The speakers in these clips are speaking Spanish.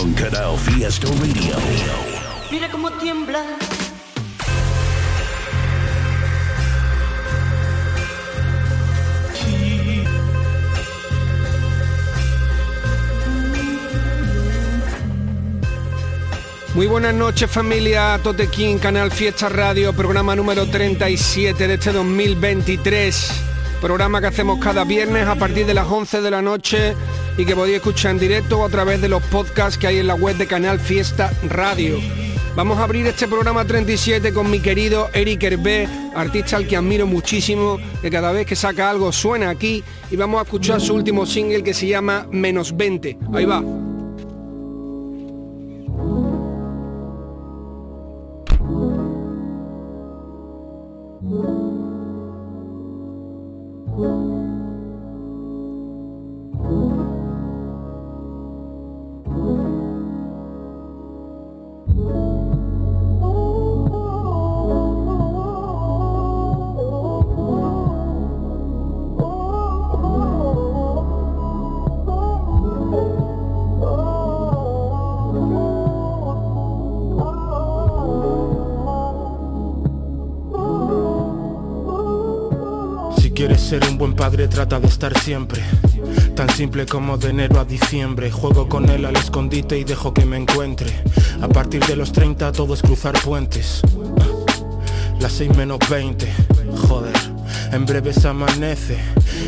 Canal Fiesta Radio. Mira cómo tiembla. Muy buenas noches familia Totequín, Canal Fiesta Radio, programa número 37 de este 2023. Programa que hacemos cada viernes a partir de las 11 de la noche y que podéis escuchar en directo o a través de los podcasts que hay en la web de Canal Fiesta Radio. Vamos a abrir este programa 37 con mi querido Eric Hervé, artista al que admiro muchísimo, que cada vez que saca algo suena aquí y vamos a escuchar su último single que se llama Menos 20. Ahí va. Quieres ser un buen padre trata de estar siempre. Tan simple como de enero a diciembre. Juego con él al escondite y dejo que me encuentre. A partir de los 30 todo es cruzar puentes. Las 6 menos 20 Joder en breve se amanece.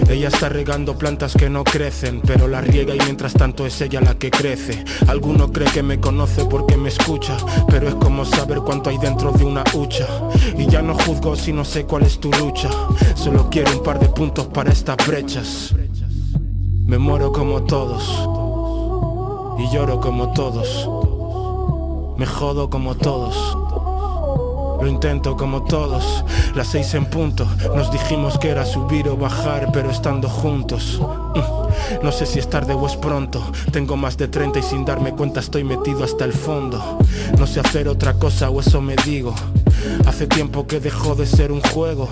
Ella está regando plantas que no crecen Pero la riega y mientras tanto es ella la que crece. Alguno cree que me conoce porque me escucha Pero es como saber cuánto hay dentro de una hucha. Y ya no juzgo si no sé cuál es tu lucha. Solo quiero un par de puntos para estas brechas. Me muero como todos. Y lloro como todos. Me jodo como todos lo intento como todos, las seis en punto. Nos dijimos que era subir o bajar pero estando juntos Mm, No sé si es tarde o es pronto. Tengo más de 30 y sin darme cuenta estoy metido hasta el fondo. No sé hacer otra cosa o eso me digo. Hace tiempo que dejó de ser un juego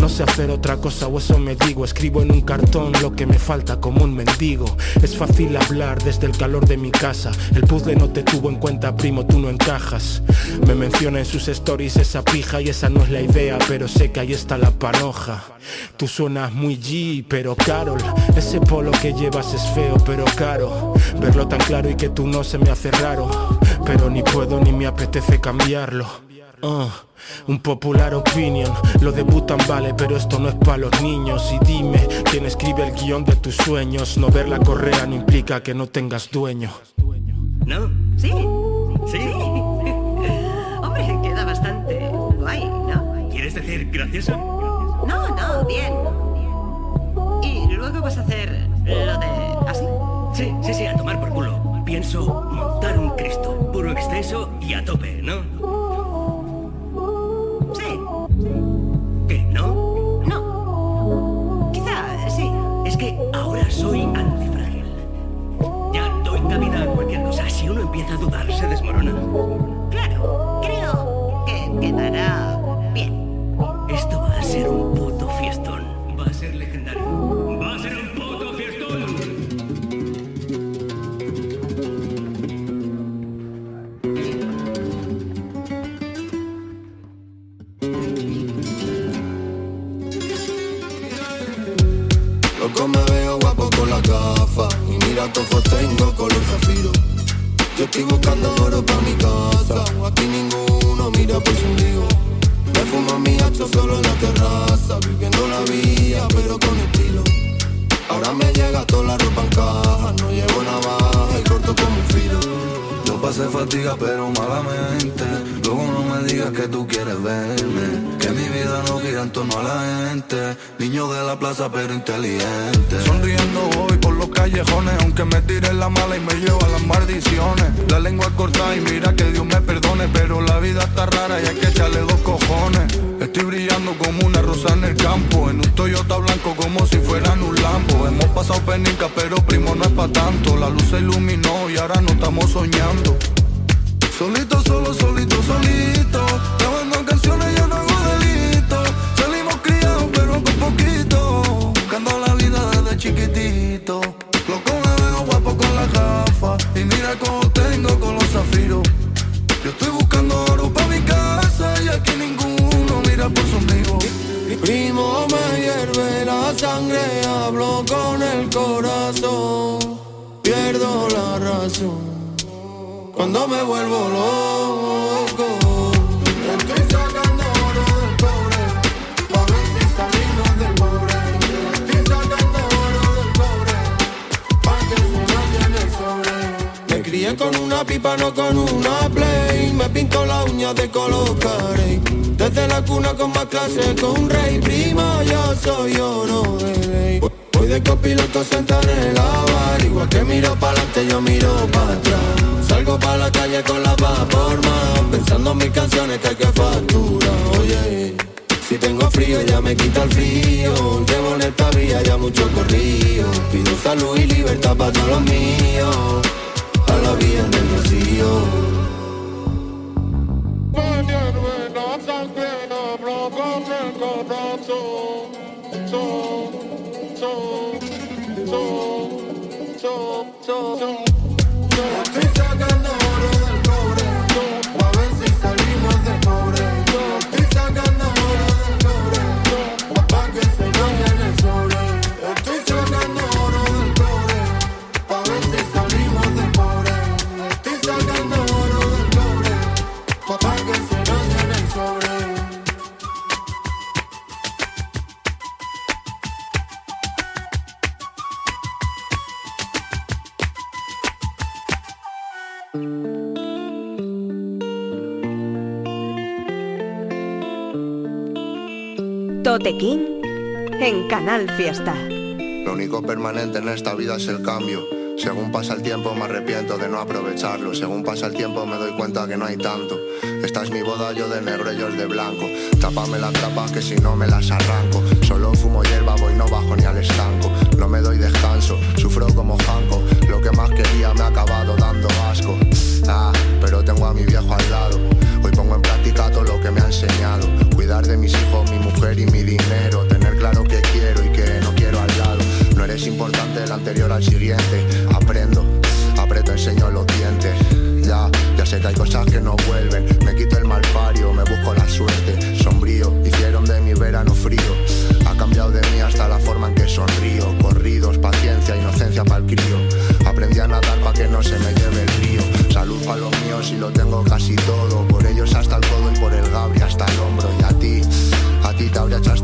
No sé hacer otra cosa o eso me digo. Escribo en un cartón lo que me falta como un mendigo. Es fácil hablar desde el calor de mi casa. El puzzle no te tuvo en cuenta primo, tú no encajas. Me menciona en sus stories esa pija y esa no es la idea Pero sé que ahí está la panoja. Tú suenas muy G, pero Carol Ese polo que llevas es feo, pero caro. Verlo tan claro y que tú no se me hace raro Pero ni puedo ni me apetece cambiarlo Uh, un popular opinion, lo debutan vale, pero esto no es para los niños. Y dime, ¿quién escribe el guion de tus sueños? No ver la correa no implica que no tengas dueño. ¿No? Sí. Sí. Hombre, queda bastante guay, ¿no? ¿Quieres decir gracioso? No, no, bien. Y luego vas a hacer lo de... ¿Así? Sí, sí, sí, a tomar por culo. Pienso montar un Cristo, puro exceso y a tope, ¿no? Empieza a dudar, se desmorona. Claro. Creo pero malamente. Luego no me digas que tú quieres verme. Que mi vida no gira en torno a la gente. Niño de la plaza pero inteligente. Sonriendo voy por los callejones Aunque me tire la mala y me llevo a las maldiciones. La lengua corta y mira que Dios me perdone Pero la vida está rara y hay que echarle dos cojones. Estoy brillando como una rosa en el campo En un Toyota blanco como si fueran un Lambo. Hemos pasado penica pero primo no es pa' tanto. La luz se iluminó y ahora no estamos soñando Solito, solo, solito, solito. Grabando canciones yo no hago delito. Salimos criados pero con poquito cuando me vuelvo loco. Estoy sacando oro del cobre, pa' ver si salimos del pobre. Estoy sacando oro del cobre, pa' que se vaya en el sobre. Me crié con una pipa, no con una play. Me pinto la uña de color. Desde la cuna con más clase con un rey. Prima, yo soy oro de ley. Voy de copiloto sentado en el bar Igual que miro para adelante, yo miro para atrás Salgo para la calle con la más Pensando en mis canciones que hay que facturar Oye, si tengo frío ya me quita el frío Llevo en el tablilla ya mucho corrido Pido salud y libertad para todos los míos A la vía en el rocío Estoy Tote King en Canal Fiesta. Lo único permanente en esta vida es el cambio. Según pasa el tiempo me arrepiento de no aprovecharlo. Según pasa el tiempo me doy cuenta que no hay tanto. Esta es mi boda, yo de negro, ellos de blanco. Tápame las trapas que si no me las arranco. Solo fumo hierba, voy no bajo ni al estanco. No me doy descanso, sufro como Janko. Lo que más quería me ha acabado dando asco. Ah, pero tengo a mi viejo al lado. Lo que me ha enseñado. Cuidar de mis hijos, mi mujer y mi dinero. Tener claro que quiero y que no quiero al lado. No eres importante el anterior al siguiente. Aprendo, aprieto, enseño los dientes. Ya, ya sé que hay cosas que no vuelven. Me quito el malfario, me busco la suerte. Sombrío, hicieron de mi verano frío. Ha cambiado de mí hasta la forma en que sonrío. Corridos, paciencia, inocencia para el crío. Aprendí a nadar para que no se me lleve el río. Salud para los míos y lo tengo casi todo. Por hasta el codo y por el gabri hasta el hombro. Y a ti, a ti te habría echado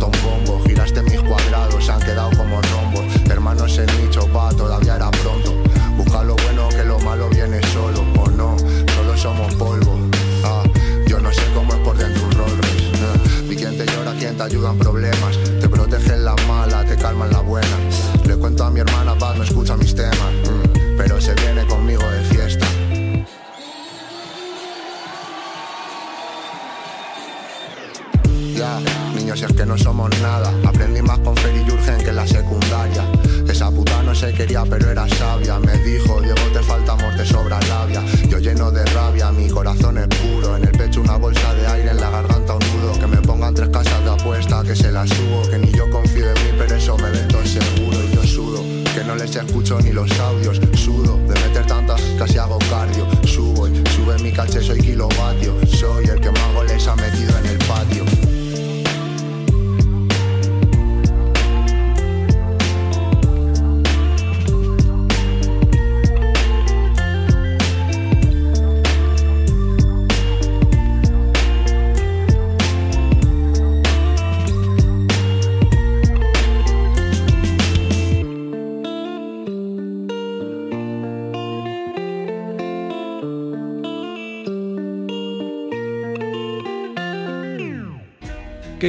se quería, pero era sabia. Me dijo, Diego, te falta amor, te sobra labia. Yo lleno de rabia, mi corazón es puro. En el pecho una bolsa de aire, en la garganta un nudo. Que me pongan tres casas de apuesta, que se las subo. Que ni yo confío en mí, pero eso me meto seguro. Y yo sudo, que no les escucho ni los audios.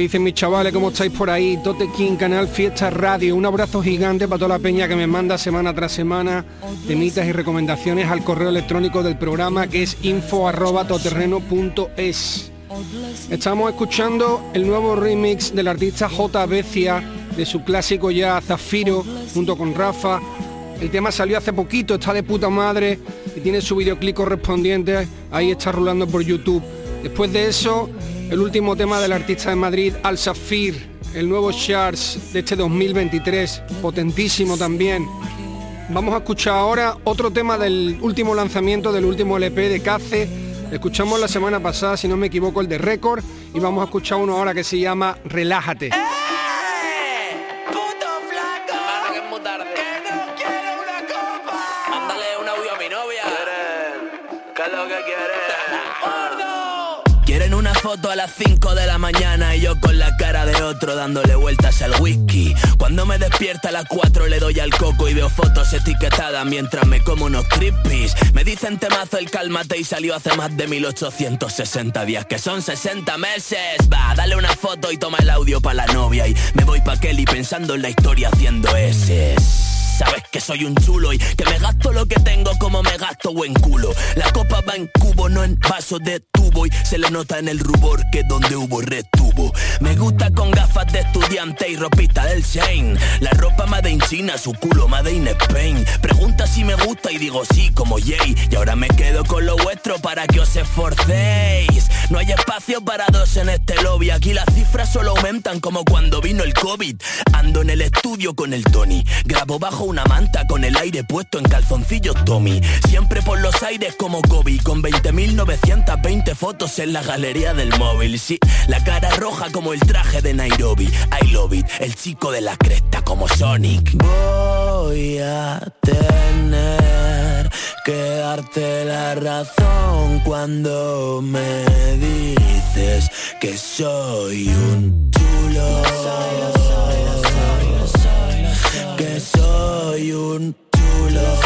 Dicen mis chavales? ¿Cómo estáis por ahí? Tote King, Canal Fiesta Radio. Un abrazo gigante para toda la peña que me manda semana tras semana temitas y recomendaciones al correo electrónico del programa que es info arroba toterreno.es. Estamos escuchando el nuevo remix del artista J. Becia de su clásico ya Zafiro junto con Rafa. El tema salió hace poquito, está de puta madre y tiene su videoclip correspondiente. Ahí está rulando por YouTube. Después de eso, el último tema del artista de Madrid, Al Safir, el nuevo Charts de este 2023, potentísimo también. Vamos a escuchar ahora otro tema del último lanzamiento del último LP de Cace. Escuchamos la semana pasada, si no me equivoco, el de Record y vamos a escuchar uno ahora que se llama Relájate. Foto a las 5 de la mañana y yo con la cara de otro dándole vueltas al whisky. Cuando me despierta a las 4 le doy al coco y veo fotos etiquetadas mientras me como unos creepies. Me dicen temazo el cálmate y salió hace más de 1860 días, que son 60 meses. Va, dale una foto y toma el audio para la novia y me voy pa' Kelly pensando en la historia haciendo ese. Sabes que soy un chulo y que me gasto lo que tengo como me gasto buen culo. La copa va en cubo, no en vaso de tubo y se le nota en el rubor que donde hubo Me gusta con gafas de estudiante y ropita del Shane. La ropa made in China, su culo made in Spain. Pregunta si me gusta y digo sí como Jay. Y ahora me quedo con lo vuestro para que os esforcéis. No hay espacio para dos en este lobby. Aquí las cifras solo aumentan como cuando vino el COVID. Ando en el estudio con el Tony. Grabo bajo una manta con el aire puesto en calzoncillos Tommy. Siempre por los aires como Kobe, con 20.920 fotos en la galería del móvil. Sí, la cara roja como el traje de Nairobi. I love it, el chico de la cresta como Sonic. Voy a tener que darte la razón cuando me dices que soy un chulo que soy un chulo.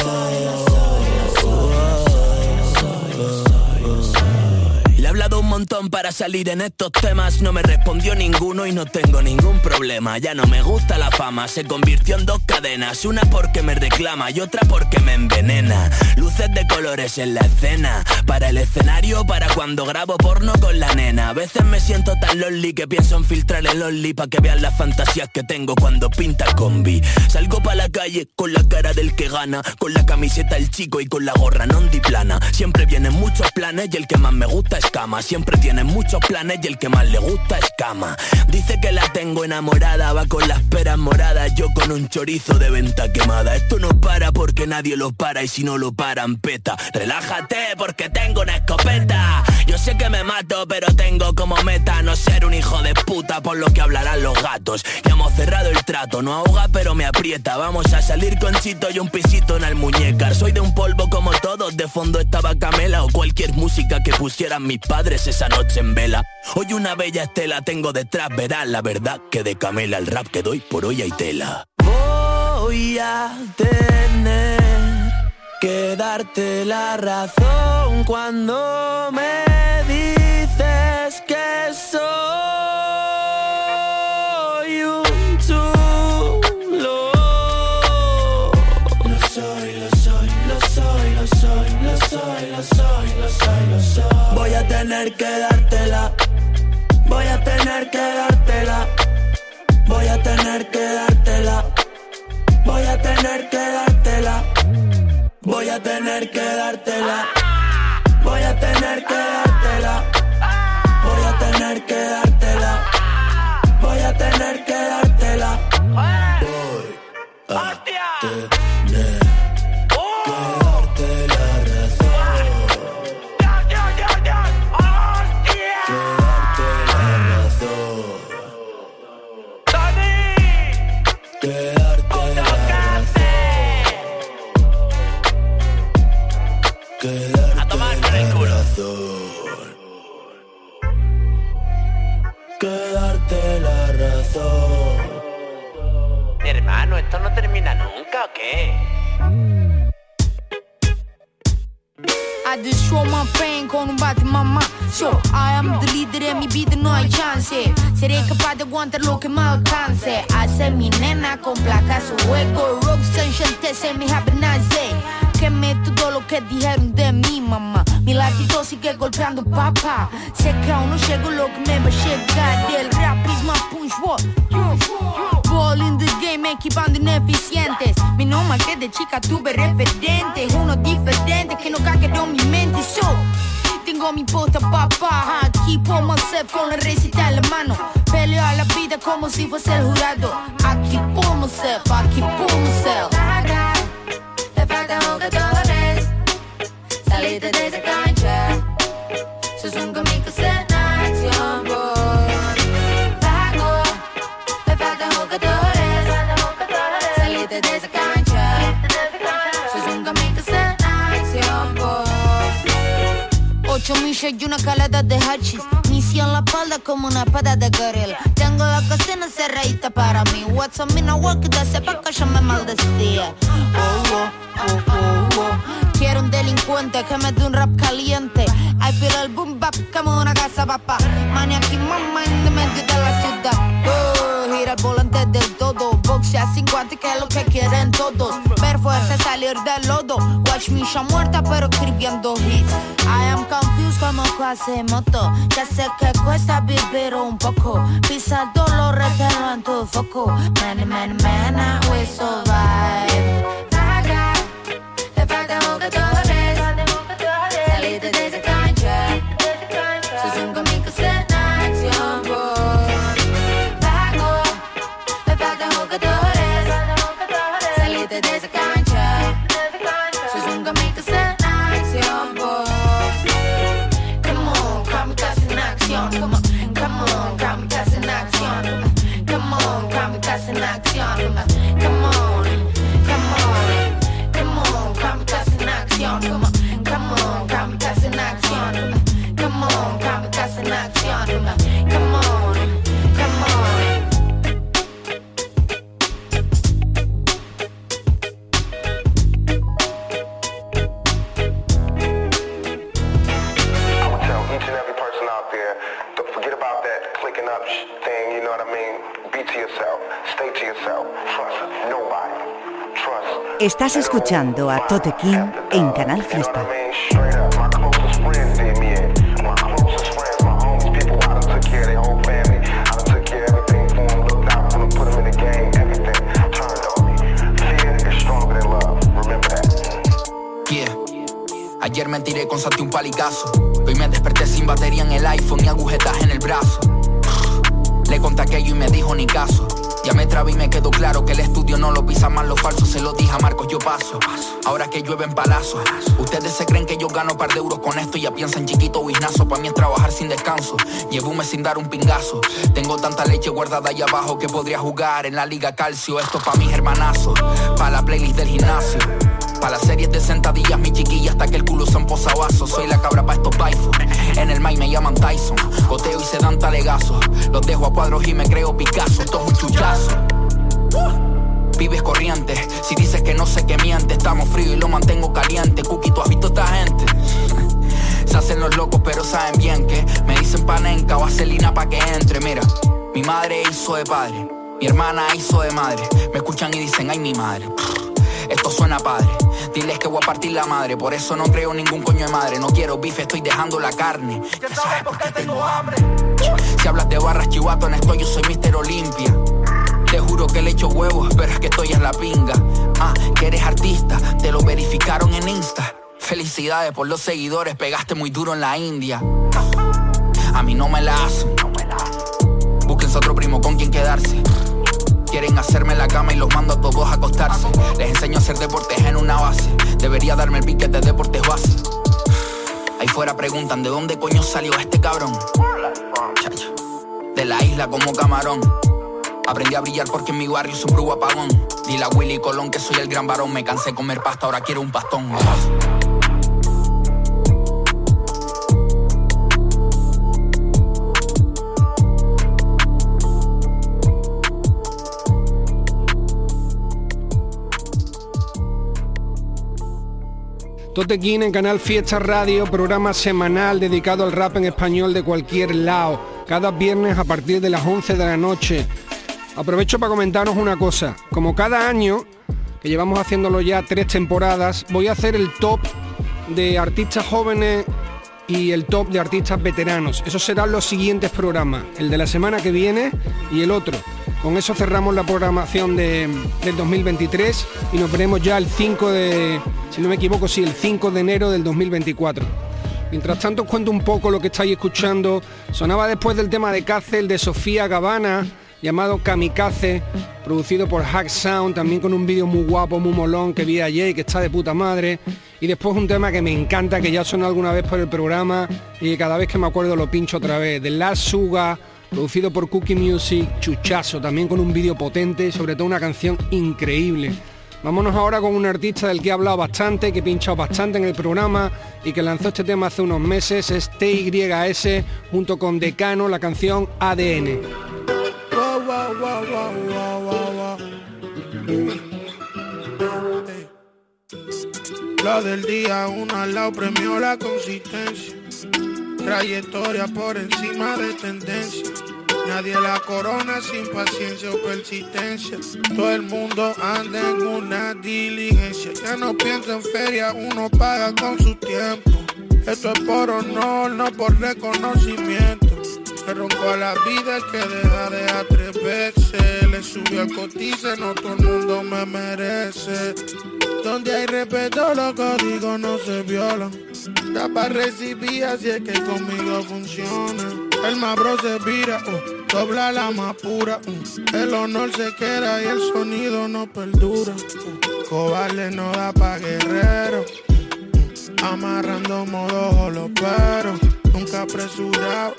Hablado un montón para salir en estos temas, no me respondió ninguno y no tengo ningún problema. Ya no me gusta la fama, se convirtió en dos cadenas, una porque me reclama y otra porque me envenena. Luces de colores en la escena, para el escenario, para cuando grabo porno con la nena. A veces me siento tan lonely que pienso en filtrar el only para que vean las fantasías que tengo cuando pinta combi. Salgo para la calle con la cara del que gana, con la camiseta el chico y con la gorra non plana. Siempre vienen muchos planes y el que más me gusta es Siempre tiene muchos planes y el que más le gusta es cama. Dice que la tengo enamorada, va con las peras moradas, yo con un chorizo de venta quemada. Esto no para porque nadie lo para y si no lo paran peta. Relájate porque tengo una escopeta. Yo sé que me mato, pero tengo como meta no ser un hijo de puta por lo que hablarán los gatos. Ya hemos cerrado el trato, no ahoga pero me aprieta. Vamos a salir con chito y un pisito en el muñecar. Soy de un polvo como todos, de fondo estaba Camela o cualquier música que pusieran mis padres esa noche en vela. Hoy una bella estela tengo detrás, verás la verdad que de Camela el rap que doy por hoy hay tela. Voy a tener que darte la razón cuando me up. Nunca o qué? Hade show my pain con un mamma So I am the leader e mi beat no hay chance. Seré capaz de aguantar lo que me alcance. Hace mi nena con placa su juego Rock Sunshine se me nace Quemé todo lo que dijeron de mi mamá Mi latito sigue golpeando papá. Sé que aún no llego lo que me va a llegar. Del rap is my punch Ball in the game equipando ineficientes. Mi nombre que de chica tuve referente Uno diferente que no cagueron mi mente. So tengo mi puta papá. Aquí por myself con la recita en la mano. Peleo a la vida como si fuese el jurado. Aquí por myself, aquí por myself Le faltan jugadores Salite de cancha Sos un cómico en acción, boy. Pago Le faltan jugadores Salite de esa cancha Sos un cómico en acción, boy. Ocho millas y una calada de hachis Misión la espalda como una espada de gorila. Tengo la cocina cerradita para mí. What's up, me no work, de sepa que yo me maldecía. Oh, oh, oh, oh, oh. Quiero un delincuente que me dé un rap caliente I feel el boom bap como una casa papá Mani aquí mamá en el medio de la ciudad oh, Gira el volante del todo Boxea 50 que es lo que quieren todos Ver fuerza salir del lodo Watch me ya muerta pero escribiendo hits I am confused como moto Ya sé que cuesta vivir un poco. Pisa dolor, retelo en tu foco Man, man, man, I will survive en Fear is stronger than love. Remember that. Yeah. Ayer me tiré con Santi un palicazo. Hoy me desperté sin batería en el iPhone y agujetas en el brazo. Le conté aquello y me dijo ni caso. Ya me trabé y me quedó claro que el estudio no lo pisa más los falsos. Se lo dije a Marcos, yo paso. Ahora que llueve en palazos. Ustedes se creen que yo gano par de euros con esto y ya piensan chiquito buinazo. Para mí es trabajar sin descanso. Llevo sin dar un pingazo. Tengo tanta leche guardada ahí abajo que podría jugar en la Liga Calcio. Esto pa' mis hermanazos. Pa' la playlist del gimnasio. Pa' las series de sentadillas, mi chiquilla, hasta que el culo han posavasos. Soy la cabra pa' estos baifos. En el May me llaman Tyson. Goteo y se dan talegazos. Los dejo a cuadros y me creo Picasso. Esto es un chuchazo. Vives corriente. Si dices que no sé que miente, estamos fríos y lo mantengo caliente. Cookie, ¿tú has visto esta gente? Se hacen los locos, pero saben bien que me dicen panenca, vaselina pa' que entre. Mira, mi madre hizo de padre, mi hermana hizo de madre. Me escuchan y dicen, ay, mi madre. Esto suena padre. Diles que voy a partir la madre. Por eso no creo ningún coño de madre. No quiero bife, estoy dejando la carne. Ya sabes por qué tengo hambre. Si hablas de barras chivato en esto, yo soy Mister Olimpia. Te juro que le echo huevos, pero es que estoy en la pinga. Ah, que eres artista, te lo verificaron en Insta. Felicidades por los seguidores, pegaste muy duro en la India. A mí no me la hacen. Búsquense otro primo con quien quedarse. Quieren hacerme la cama y los mando a todos a acostarse. Les enseño a hacer deportes en una base. Debería darme el piquete de deportes base. Ahí fuera preguntan de dónde coño salió este cabrón. De la isla como camarón. Aprendí a brillar porque en mi barrio un apagón. Dile a Willy Colón que soy el gran varón. Me cansé de comer pasta, ahora quiero un pastón. Totequín en Canal Fiesta Radio, programa semanal dedicado al rap en español de cualquier lado, cada viernes a partir de las 11 de la noche. Aprovecho para comentaros una cosa, como cada año, que llevamos haciéndolo ya tres temporadas, voy a hacer el top de artistas jóvenes y el top de artistas veteranos. Esos serán los siguientes programas, el de la semana que viene y el otro. Con eso cerramos la programación de, del 2023 y nos veremos ya el 5 de, si no me equivoco, sí, el 5 de enero del 2024. Mientras tanto os cuento un poco lo que estáis escuchando. Sonaba después del tema de Cáceres de Sofía Gavana, llamado Kamikaze, producido por Hack Sound, también con un vídeo muy guapo, muy molón que vi ayer y que está de puta madre. Y después un tema que me encanta, que ya sonó alguna vez por el programa y que cada vez que me acuerdo lo pincho otra vez, de La Suga, producido por Cookie Music, chuchazo, también con un vídeo potente, sobre todo una canción increíble. Vámonos ahora con un artista del que he hablado bastante, que he pinchado bastante en el programa y que lanzó este tema hace unos meses, es TYS, junto con Decano, la canción ADN. Lo del día uno al lado premió la consistencia. Trayectoria por encima de tendencia. Nadie la corona sin paciencia o persistencia. Todo el mundo anda en una diligencia. Ya no piensa en feria, uno paga con su tiempo. Esto es por honor, no por reconocimiento. Se ronco a la vida el que deja de atreverse. Le subió el cotice, no todo el mundo me merece. Donde hay respeto, los códigos no se violan. Da para recibir, así es que conmigo funciona. El más bro se vira, uh, dobla la más pura. uh. El honor se queda y el sonido no perdura. uh. No da pa' guerrero. uh. Amarrando modo los pero nunca apresurado.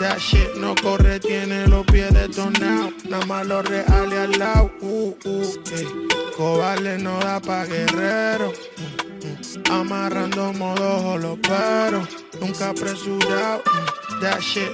Uh. That shit no corre, tiene los pies detonados. Nada más los reales al lado. Uh, uh, eh. Cobarde no da pa' guerrero. Mm, mm. Amarrando modo los pero nunca apresurado. Mm.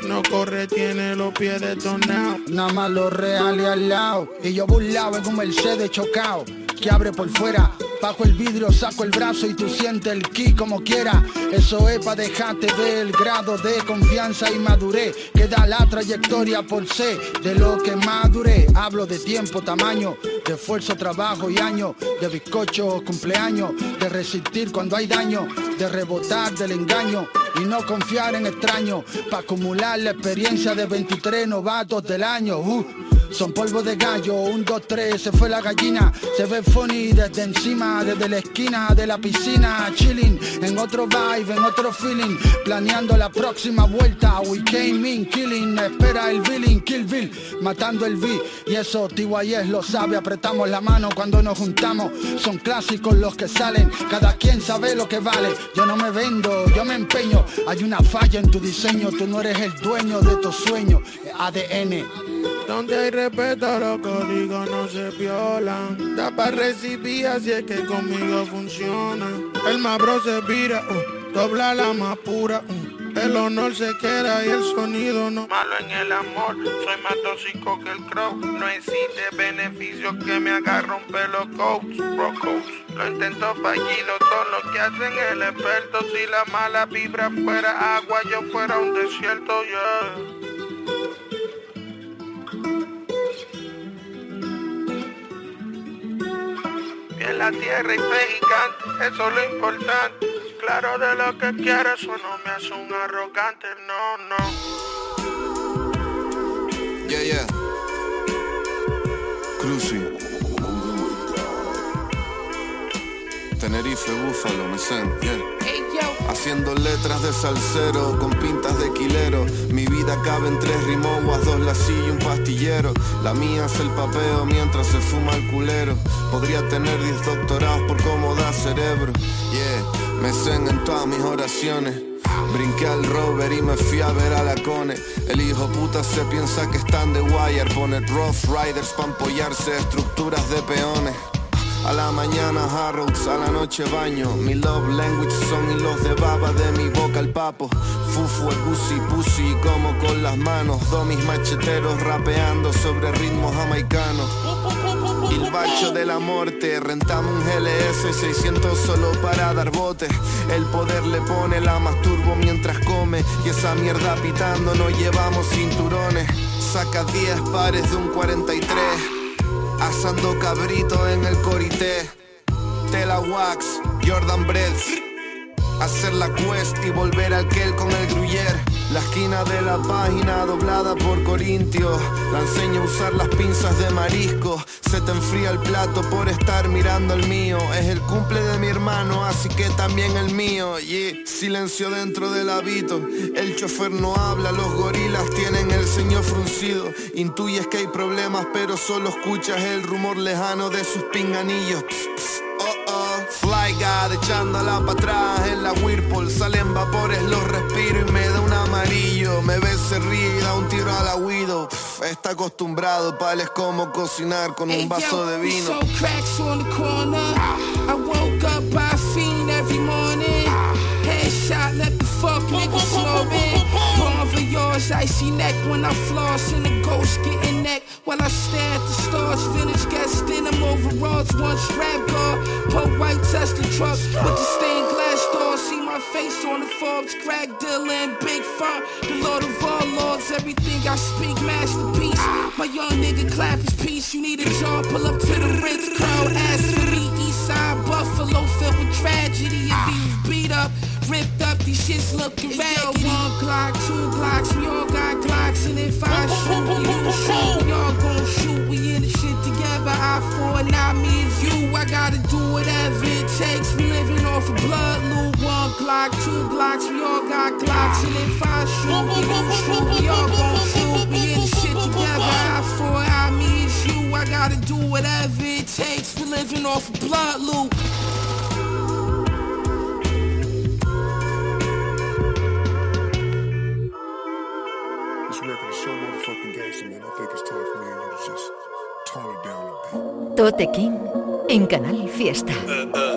No corre, tiene los pies detonados. Nada más los reales al lado. Y yo burlado en un Mercedes chocado. Que abre por fuera. Bajo el vidrio saco el brazo y tú sientes el ki como quiera. Eso es para dejarte ver el grado de confianza y madurez que da la trayectoria por ser de lo que madure. Hablo de tiempo, tamaño, de esfuerzo, trabajo y años, de bizcocho, cumpleaños, de resistir cuando hay daño, de rebotar del engaño y no confiar en extraños, para acumular la experiencia de 23 novatos del año. Uh. Son polvo de gallo, un, dos, tres, se fue la gallina, se ve funny desde encima, desde la esquina de la piscina, chilling, en otro vibe, en otro feeling, planeando la próxima vuelta, we came in, killing, espera el billing, kill bill, matando el beat, y eso TYS lo sabe, apretamos la mano cuando nos juntamos, son clásicos los que salen, cada quien sabe lo que vale, yo no me vendo, yo me empeño, hay una falla en tu diseño, tú no eres el dueño de tus sueños, ADN. Donde hay respeto, los códigos no se violan. Da para recibir, así es que conmigo funciona. El más bro se vira, uh, dobla la más pura. uh. El honor se queda y el sonido no. Malo en el amor, soy más tóxico que el crow. No existe beneficio que me haga romper los coats, bro coats. Lo intento fallido, todo lo que hacen el experto. Si la mala vibra fuera agua, yo fuera un desierto, yeah. En la tierra fe gigante, eso es lo importante. Claro de lo que quiero, eso no me hace un arrogante, no, no. Yeah, yeah. Cruci. Tenerife, Búfalo, me sé, yeah. Haciendo letras de salsero con pintas de quilero. Mi vida cabe en tres rimoguas, dos lasillos y un pastillero. La mía es el papeo mientras se fuma el culero. Podría tener diez doctorados por cómo da cerebro. Yeah, me cen en todas mis oraciones. Brinqué al rover y me fui a ver a la cone. El hijo puta se piensa que están de wire. Pone rough riders pa' apoyarse a estructuras de peones. A la mañana Harrods, a la noche baño. Mi love language son hilos de baba de mi boca al papo. Fufu, gusi, pussy, como con las manos. Dos mis macheteros rapeando sobre ritmos jamaicanos. El bacho de la muerte, rentamos un GLS 600 solo para dar botes. El poder le pone la masturbo mientras come y esa mierda pitando nos llevamos cinturones. Saca 10 pares de un 43, asando cabrito en el corité. Tela Wax, Jordan Breads. Hacer la quest y volver al Kel con el gruyer. La esquina de la página doblada por Corintios. La enseño a usar las pinzas de marisco. Se te enfría el plato por estar mirando el mío. Es el cumple de mi hermano, así que también el mío. Y silencio dentro del hábito. El chofer no habla, los gorilas tienen el ceño fruncido. Intuyes que hay problemas, pero solo escuchas el rumor lejano de sus pinganillos. Oh, oh. Fly God echándola para atrás en la Whirlpool. Salen vapores, los respiro y me da un amarillo. Me ve, se ríe y da un tiro a la Widow. Pff, Está acostumbrado, pales como cocinar con un vaso de vino. Headshot, let the fuck nigga snoring. For icy neck when I floss and the ghost getting neck. While I stare at the stars, village guest in them overalls, one strap guard. Poke white Tesla truck with the stained glass door. See my face on the Forbes, crack and big fun. The Lord of all lords, everything I speak, masterpiece. My young nigga clap his piece. You need a jaw, pull up to the Ritz, crowd ass for me. East side Buffalo filled with tragedy. He was beat up, ripped up, these shits looking raggedy. I four, not me, it's you. I gotta do whatever it takes. We living off of blood, loot. One Glock, two Glocks, we all got Glocks. And if I shoot, you shoot, we all gon' shoot. We in shit together. I four, I me, it's you. I gotta do whatever it takes. We living off of blood, loot. Tote King en Canal Fiesta. Oye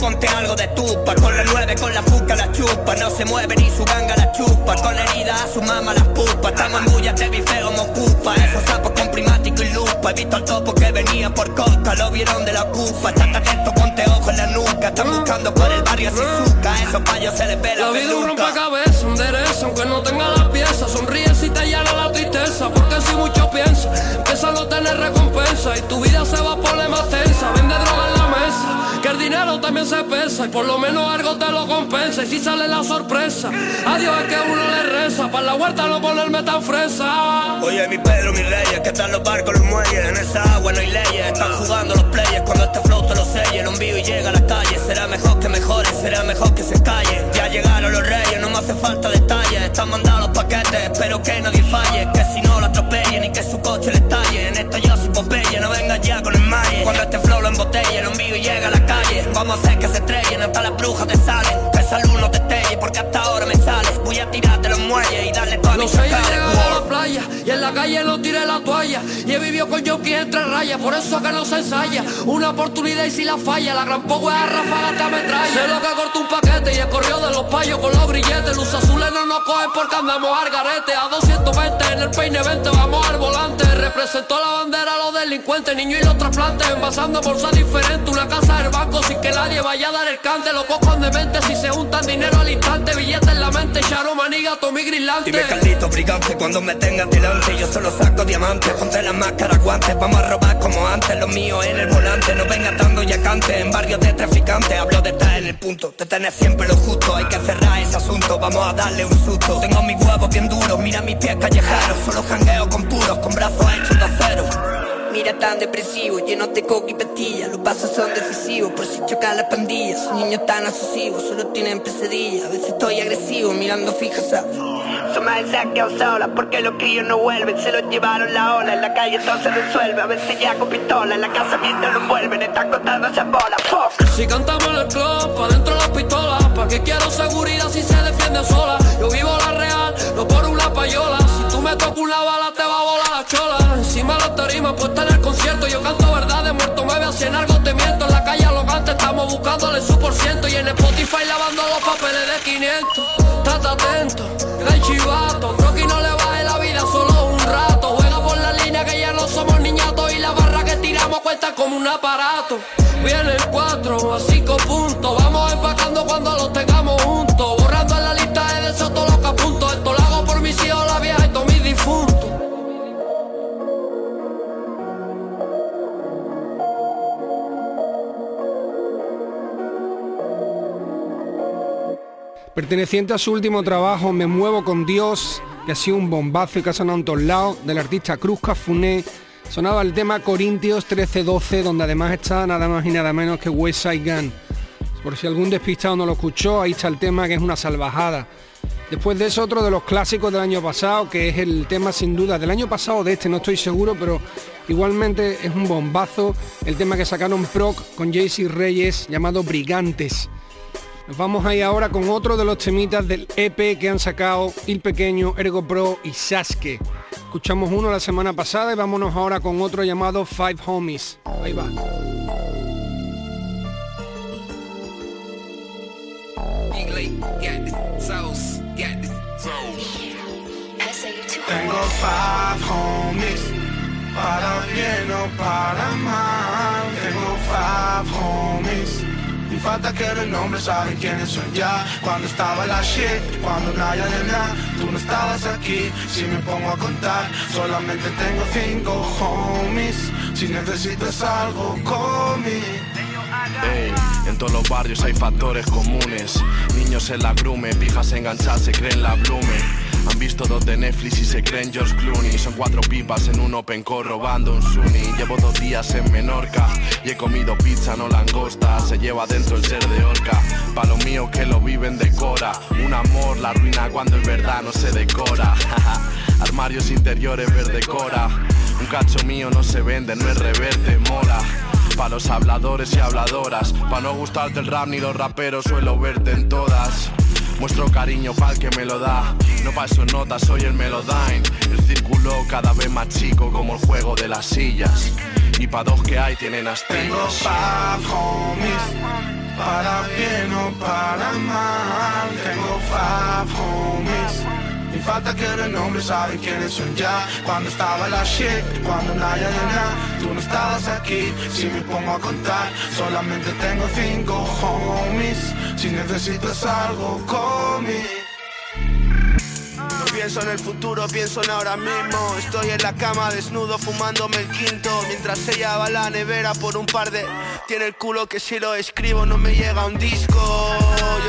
Ponte algo de tupa Con la nueve, con la fuca la chupa. No se mueve ni su ganga la chupa Con la herida a su mamá las pupa. Estamos en bulla, te vi feo, me ocupa Esos sapos con primático y lupa. He visto al topo que venía por costa Lo vieron de la ocupa Estate atento, ponte ojo en la nuca. Están buscando por el barrio Shizuka Esos payos se les ve la La vida un rompecabezas, un derecho, aunque no tenga las piezas. Sonríe si te llena la tristeza, porque si mucho piensa, empieza a no tener recompensa. Y tu vida se va por la más tensa. Vende droga en la que el dinero también se pesa. Y por lo menos algo te lo compensa. Y si sale la sorpresa, adiós es que uno le reza. Para la huerta no ponerme tan fresa. Oye, mi Pedro, mi reyes, que están los barcos, los muelles, en esa agua no hay leyes, están jugando los players, cuando este flow te lo selle, lo envío y llega a las calles, será mejor que mejore, será mejor que se calle, brujas te salen, que salud no te estelle, porque hasta ahora me sale, voy a tirarte los muelles y darle toda mi calle no tiré la toalla. Y he vivido con Yoki entre rayas, por eso que no se ensaya. Una oportunidad y si la falla, la gran poco es ráfaga te ametralla. Sé lo que cortó un paquete y el correo de los payos con los grilletes. Luz azules no nos cogen porque andamos al garete. A 220 en el peine 20 vamos al volante. Representó la bandera a los delincuentes, niños y los trasplantes. Envasando bolsas diferentes, una casa del banco sin que nadie vaya a dar el cante. Locos con demente si se juntan dinero al instante. Billetes en la mente, Charo Maniga, Tommy Grillante. Dime Carlito, brigante, cuando me tengas delante Yo solo saco diamantes, ponte las máscaras, guantes. Vamos a robar como antes, los míos en el volante. No vengas dando ya cante, en barrios de traficantes Hablo de estar en el punto, de tener siempre lo justo. Hay que cerrar ese asunto, vamos a darle un susto. Tengo mis huevos bien duros, mira mis pies callejeros. Solo jangueo con puros, con brazos hechos de acero Mira tan depresivo, lleno de coca y pastillas Los pasos son decisivos, por si chocan las pandillas Son niños tan abusivos, solo tienen pesadillas A veces estoy agresivo, mirando fija, ¿sabes? Su quedado sola porque los críos no vuelven Se los llevaron la ola, en la calle todo se resuelve A veces ya con pistola, en la casa mientras lo envuelven Están contando esas bolas, fuck Si cantamos en el club, pa' dentro las pistolas ¿Pa' qué quiero seguridad si se defiende sola? Yo vivo la real, no por una payola Si tú me tocas una bala te a la la chola, encima la tarima puesta en el concierto. Yo canto verdad de muerto, me veo si en algo te miento. En la calle alogante estamos buscándole su por ciento. Y en Spotify lavando los papeles de 500. Estate atento, el chivato. Rocky no le baje la vida solo un rato. Juega por la línea que ya no somos niñatos. Y la barra que tiramos cuenta como un aparato. Viene el 4 a 5 puntos. Vamos empacando cuando los tengamos juntos. Perteneciente a su último trabajo, Me Muevo con Dios, que ha sido un bombazo y que ha sonado en todos lados, del artista Cruz Cafuné, sonaba el tema Corintios 13-12, donde además está nada más y nada menos que West Side Gun. Por si algún despistado no lo escuchó, ahí está el tema que es una salvajada. Después de eso, otro de los clásicos del año pasado, que es el tema sin duda del año pasado de este, no estoy seguro, pero igualmente es un bombazo, el tema que sacaron Proc con JC Reyes llamado Brigantes. Nos vamos ahí ahora con otro de los temitas del EP que han sacado Il Pequeño, Ergo Pro y Sasuke. Escuchamos uno la semana pasada y vámonos ahora con otro llamado Five Homies. Ahí va. Tengo five homies, para bien o para mal. Tengo five homies. Falta que el nombre saben quiénes son ya Cuando estaba la shit, cuando nadie de nada Tú no estabas aquí, si me pongo a contar Solamente tengo cinco homies Si necesitas algo, me Ey, en todos los barrios hay factores comunes. Niños en la grume, pijas enganchadas se creen la blume. Han visto dos de Netflix y se creen George Clooney. Son cuatro pipas en un open core robando un Sunny. Llevo dos días en Menorca y he comido pizza, no langosta. Se lleva dentro el ser de orca. Pa' los míos que lo viven decora. Un amor, la ruina cuando en verdad no se decora. Armarios interiores verde cora. Un cacho mío no se vende, no es reverte, mola. Pa' los habladores y habladoras Pa' no gustarte el rap ni los raperos Suelo verte en todas Muestro cariño pa'l que me lo da. No pa' eso notas, soy el Melodyne. El círculo cada vez más chico Como el juego de las sillas. Y pa' dos que hay tienen Tengo astillas five homies Para bien o para mal. Tengo five homies Y falta que el nombre saben quiénes son ya. Cuando estaba la shit, cuando nadie de Tú no estabas aquí, si me pongo a contar Solamente tengo cinco homies Si necesitas algo, call me No pienso en el futuro, pienso en ahora mismo. Estoy en la cama desnudo fumándome el quinto. Mientras ella va a la nevera por un par de. Tiene el culo que si lo escribo no me llega un disco.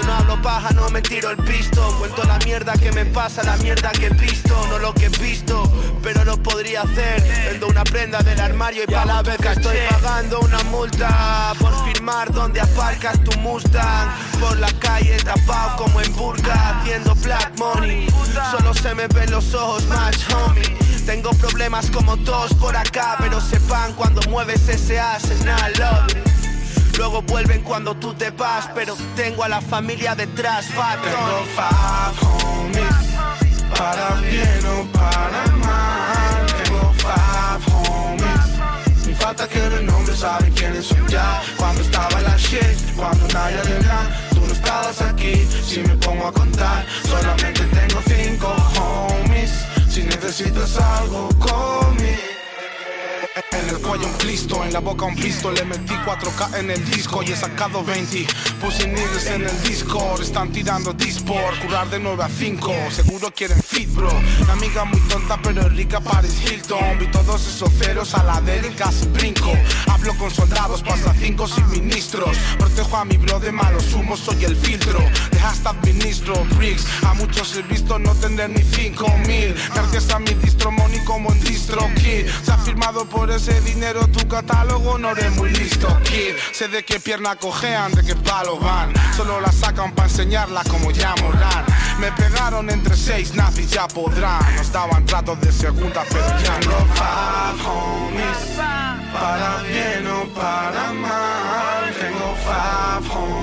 No hablo paja, no me tiro el pisto. Cuento la mierda que me pasa, la mierda que he visto. No lo que he visto, pero lo podría hacer. Vendo una prenda del armario y para la vez que estoy pagando una multa. Por firmar donde aparcas tu Mustang. Por la calle tapado como en burga, haciendo black money. Solo se me ven los ojos, match homie. Tengo problemas como todos por acá, pero sepan cuando mueves ese arsenal, love. Luego vuelven cuando tú te vas, pero tengo a la familia detrás, fat Tengo five homies Para bien o para mal. Tengo five homies Mi falta que el nombre saben quiénes son ya. Cuando estaba la shit, cuando nadie de nada Tú no estabas aquí, si me pongo a contar Solamente tengo cinco homies. Si necesitas algo, call cuello un Cristo, en la boca un pisto Le metí 4K en el disco y he sacado 20 Puse niggas en el Discord, están tirando disport Curar de 9 a 5, seguro quieren fit bro. Una amiga muy tonta pero rica Paris Hilton. Vi todos esos ceros a la del y casi brinco. Hablo con soldados, pasa 5 sin ministros. Protejo a mi bro de malos humos, soy el filtro. De hashtag ministro, bricks A muchos he visto no tener ni 5 mil. Gracias a mi distro money como en distro kid. Se ha firmado por ese dinero tu catálogo no eres muy listo, kid. Sé de qué pierna cojean, de qué palo van. Solo la sacan para enseñarla como ya Morán. Me pegaron entre seis nazis, ya podrán. Nos daban tratos de segunda, pero ya no five homies Para bien o para mal Tengo five homies Mi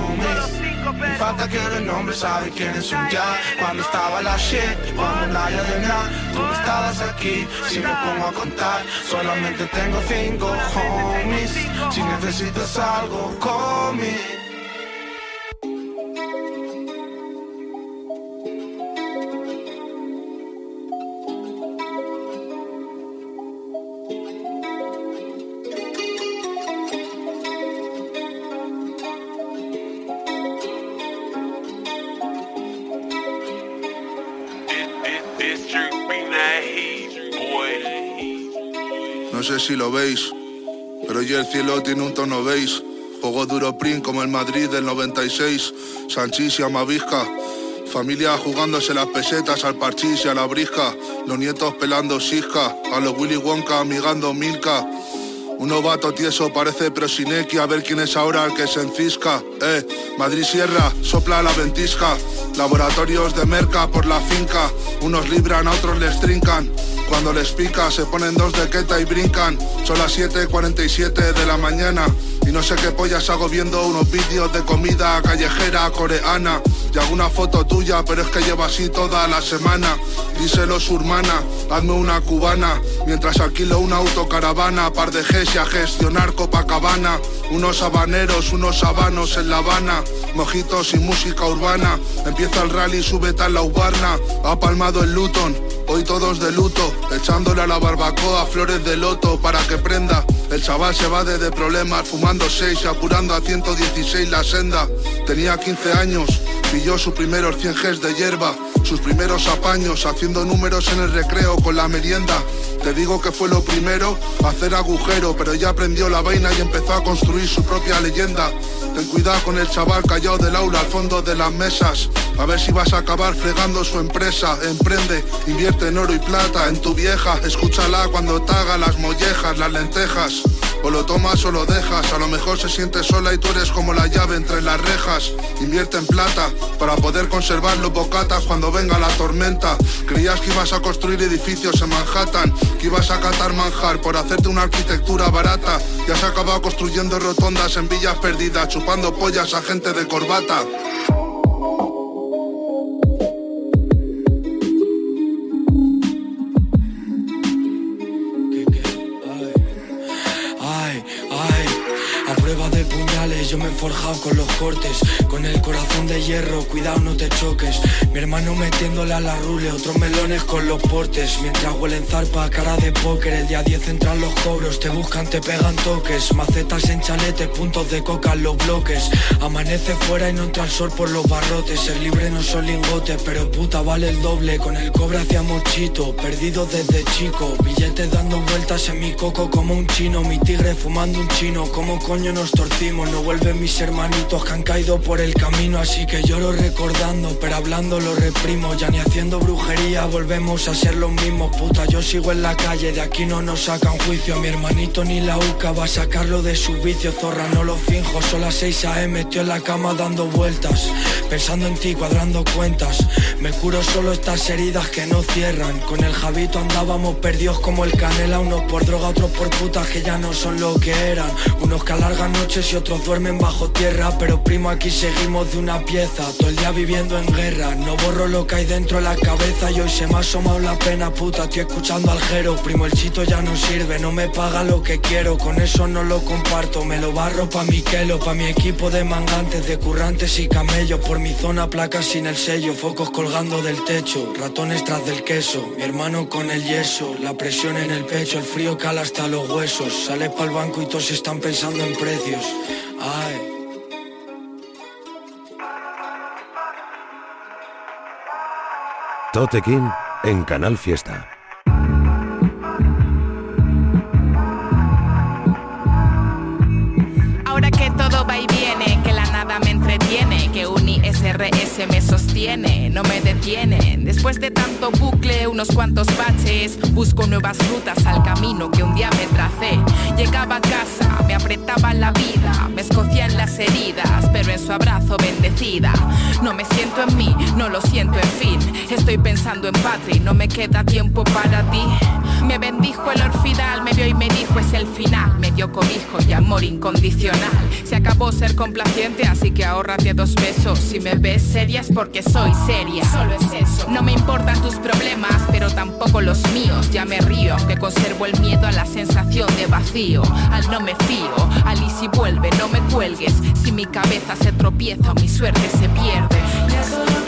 falta quién el nombre, sabe quién es un ya. Cuando estaba la shit, cuando nadie de nada. Tú estabas aquí, si me pongo a contar Solamente tengo cinco homies. Si necesitas algo, call lo veis, pero hoy el cielo tiene un tono beige. Juego duro print como el Madrid del 96. Sanchís y Amavisca. Familia jugándose las pesetas al parchís y a la brisca. Los nietos pelando sisca. A los Willy Wonka amigando Milka. Un novato tieso parece Prosineki, a ver quién es ahora el que se encisca. Eh, Madrid Sierra, sopla la ventisca. Laboratorios de merca por la finca. Unos libran, a otros les trincan. Cuando les pica se ponen dos de queta y brincan. Son las 7.47 de la mañana. Y no sé qué pollas hago viendo unos vídeos de comida callejera coreana. Y alguna foto tuya, pero es que llevo así toda la semana. Díselo su hermana, hazme una cubana. Mientras alquilo una autocaravana, par de G a gestionar Copacabana. Unos habaneros, unos habanos en La Habana. Mojitos y música urbana. Empieza el rally, sube tal la ubarna. Ha palmado el Luton, hoy todos de luto. Echándole a la barbacoa flores de loto para que prenda. El chaval se va de problemas, fumando seis apurando a 116 la senda. Tenía 15 años, pilló sus primeros 100 Gs de hierba, sus primeros apaños, haciendo números en el recreo con la merienda. Te digo que fue lo primero, hacer agujero, pero ya aprendió la vaina y empezó a construir su propia leyenda. Ten cuidado con el chaval callado del aula al fondo de las mesas. A ver si vas a acabar fregando su empresa. Emprende, invierte en oro y plata en tu vieja. Escúchala cuando te haga las mollejas, las lentejas. O lo tomas o lo dejas, a lo mejor se siente sola y tú eres como la llave entre las rejas. Invierte en plata para poder conservar los bocatas cuando venga la tormenta. Creías que ibas a construir edificios en Manhattan, que ibas a catar manjar por hacerte una arquitectura barata. Y has acabado construyendo rotondas en villas perdidas, chupando pollas a gente de corbata. Yo me he forjado con los cortes, con el corazón de hierro, cuidado no te choques. Mi hermano metiéndole a la rule, otros melones con los portes. Mientras huelen zarpa, cara de póker, el día 10 entran los cobros, te buscan, te pegan toques. Macetas en chaletes, puntos de coca en los bloques. Amanece fuera y no entra el sol por los barrotes. Ser libre no son lingotes, pero puta vale el doble. Con el cobre hacia mochito, perdido desde chico. Billetes dando vueltas en mi coco como un chino. Mi tigre fumando un chino, como coño nos torcimos, no vuelven mis hermanitos que han caído por el camino Así que lloro recordando, pero hablando lo reprimo Ya ni haciendo brujería volvemos a ser los mismos Puta, yo sigo en la calle, de aquí no nos sacan juicio Mi hermanito ni la UCA va a sacarlo de su vicio Zorra, no lo finjo, son las 6 a.m. Estoy en la cama dando vueltas Pensando en ti, cuadrando cuentas Me curo solo estas heridas que no cierran Con el Javito andábamos perdidos como el canela Unos por droga, otros por putas que ya no son lo que eran Unos que alargan noches y otros duermen bajo tierra Pero primo aquí seguimos de una pieza. Todo el día viviendo en guerra No borro lo que hay dentro de la cabeza. Y hoy se me ha asomado la pena puta Estoy escuchando al jero. Primo el chito ya no sirve No me paga lo que quiero. Con eso no lo comparto Me lo barro pa' mi quelo Pa' mi equipo de mangantes De currantes y camellos. Por mi zona placas sin el sello Focos colgando del techo Ratones tras del queso Mi hermano con el yeso La presión en el pecho El frío cala hasta los huesos. Sale pa'l banco y todos están pensando en precios Ay. Totequín en Canal Fiesta. Ahora que todo va y viene, que la nada me entretiene, que un ISRS me sostiene, no me detiene. Después de tanto bucle, unos cuantos baches, busco nuevas rutas al camino que un día me tracé. Llegaba a casa, me apretaba la vida, me escocía en las heridas, pero en su abrazo bendecida. No me siento en mí, no lo siento en fin. Estoy pensando en patria y no me queda tiempo para ti. Me bendijo el orfidal, me vio y me dijo es el final, me dio cobijo y amor incondicional. Se acabó ser complaciente, así que ahorrate dos besos. Si me ves seria es porque soy seria. Solo es eso. No me importan tus problemas, pero tampoco los míos. Ya me río, aunque conservo el miedo a la sensación de vacío. Al no me fío, al y si vuelve, no me cuelgues. Si mi cabeza se tropieza o mi suerte se pierde. Ya solo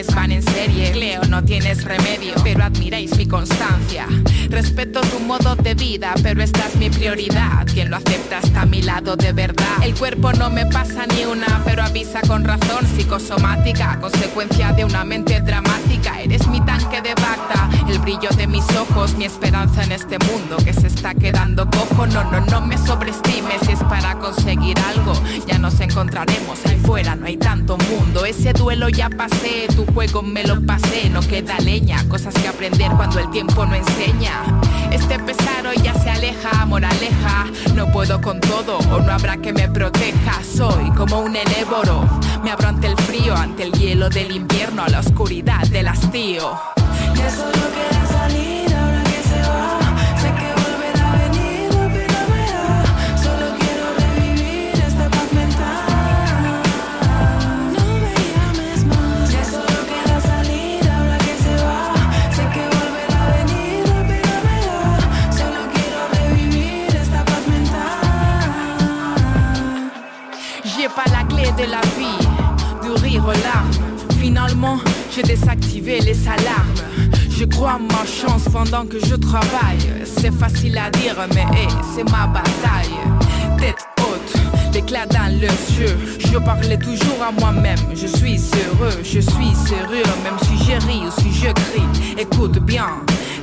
las canciones van en serie. Cleo, no tienes remedio, pero admiráis mi constancia. Respeto tu modo de vida, pero esta es mi prioridad. Quien lo acepta está a mi lado de verdad. El cuerpo no me pasa ni una, pero avisa con razón psicosomática, consecuencia de una mente dramática. Eres mi tanque de bacta, el brillo de mis ojos, mi esperanza en este mundo que se está quedando cojo. No, no, no me sobreestimes si es para conseguir algo. Ya nos encontraremos ahí fuera, no hay tanto mundo. Ese duelo ya pasé, tu juego me lo pasé, no queda leña, cosas que aprender cuando el tiempo no enseña. Este pesar hoy ya se aleja, moraleja, no puedo con todo o no habrá que me proteja. Soy como un enéboro, me abro ante el frío, ante el hielo del invierno, a la oscuridad del hastío. Désactivé les alarmes. Je crois en ma chance pendant que je travaille. C'est facile à dire, mais c'est ma bataille. Tête haute, l'éclat dans les yeux. Je parlais toujours à moi-même. Je suis heureux, je suis sérieux, même si je ris ou si je crie. Écoute bien,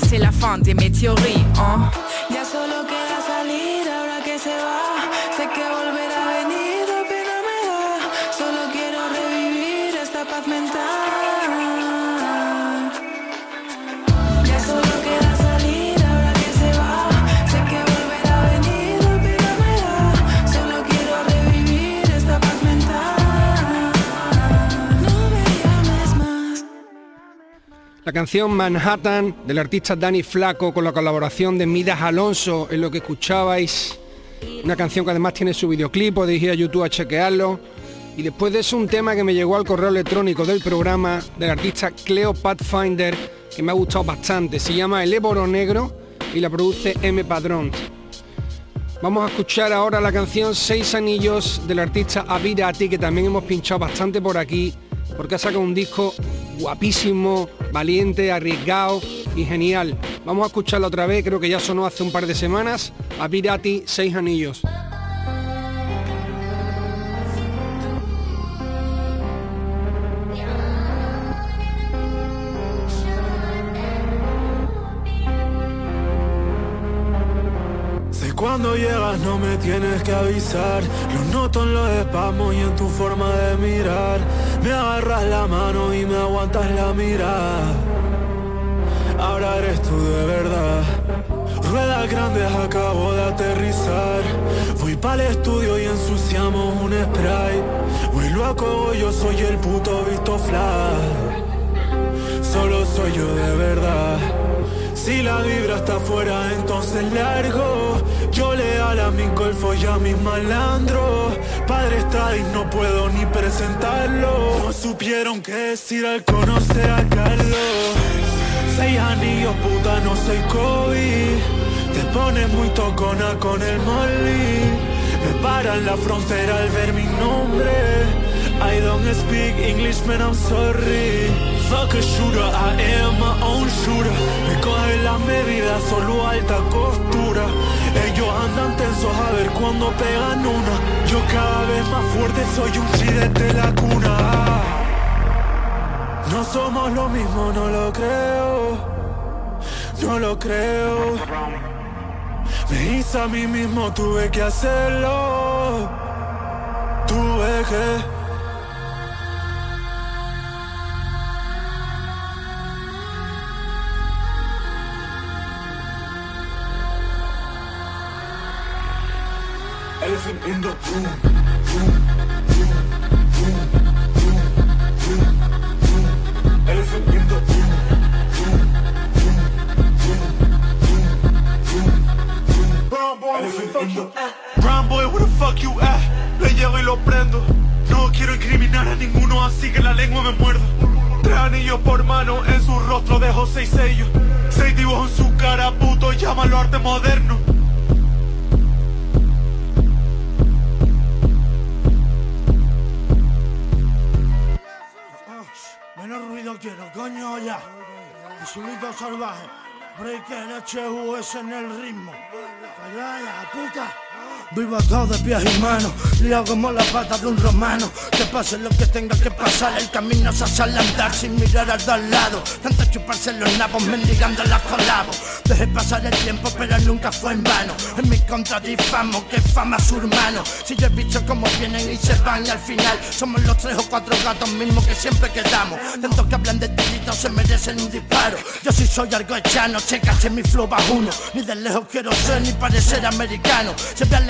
c'est la fin de mes théories, hein. La canción Manhattan del artista Danny Flaco con la colaboración de Midas Alonso en lo que escuchabais. Una canción que además tiene su videoclip, podéis ir a YouTube a chequearlo. Y después de eso un tema que me llegó al correo electrónico del programa del artista Cleo Pathfinder que me ha gustado bastante. Se llama El Éboro Negro y la produce M Padrón. Vamos a escuchar ahora la canción Seis Anillos del artista Avirati que también hemos pinchado bastante por aquí porque ha sacado un disco guapísimo, valiente, arriesgado y genial. Vamos a escucharlo otra vez, creo que ya sonó hace un par de semanas. Avirati, Seis Anillos. Cuando llegas no me tienes que avisar. Lo noto en los espasmos y en tu forma de mirar. Me agarras la mano y me aguantas la mirada. Ahora eres tú de verdad. Ruedas grandes acabo de aterrizar. Voy para el estudio y ensuciamos un spray. Voy loco, yo soy el puto visto fly Solo soy yo de verdad. Si la vibra está afuera, entonces largo. Yo le a mi golfo y a mis malandros. Padre y no puedo ni presentarlo. No supieron qué decir al conocer a Carlos. Seis anillos, puta, no soy Kobe. Te pones muy tocona con el molly. Me paran la frontera al ver mi nombre. I don't speak English, man, I'm sorry. Fuck a shooter, I am my own shooter. Me cogen las medidas, solo alta costura. Ellos andan tensos a ver cuando pegan una. Yo cada vez más fuerte, soy un chi desde la cuna. No somos lo mismo, no lo creo. No lo creo. Me hice a mí mismo, tuve que hacerlo. Tuve que room, room, room. Where the fuck you at? Brown boy, where the fuck you at? Le llego y lo prendo. No quiero incriminar a ninguno, así que la lengua me muerdo. Tres anillos por mano, en su rostro dejo seis sellos. Seis dibujos en su cara, puto, llámalo arte moderno. Ya. Y Zulito salvaje. Breaker HUS en el ritmo. Calla la puta. Vivo atado de pies y manos, liado como la pata de un romano. Que pase lo que tenga que pasar, el camino se hace al andar sin mirar al de al lado. Tanto chuparse los nabos, mendigando las colabos. Dejé pasar el tiempo, pero nunca fue en vano. En mi contra difamo, que fama su hermano. Si yo he visto cómo vienen y se van, y al final somos los tres o cuatro gatos mismos que siempre quedamos. Tantos que hablan de delitos se merecen un disparo. Yo sí soy algo echano, checache mi flow bajo uno. Ni de lejos quiero ser ni parecer americano.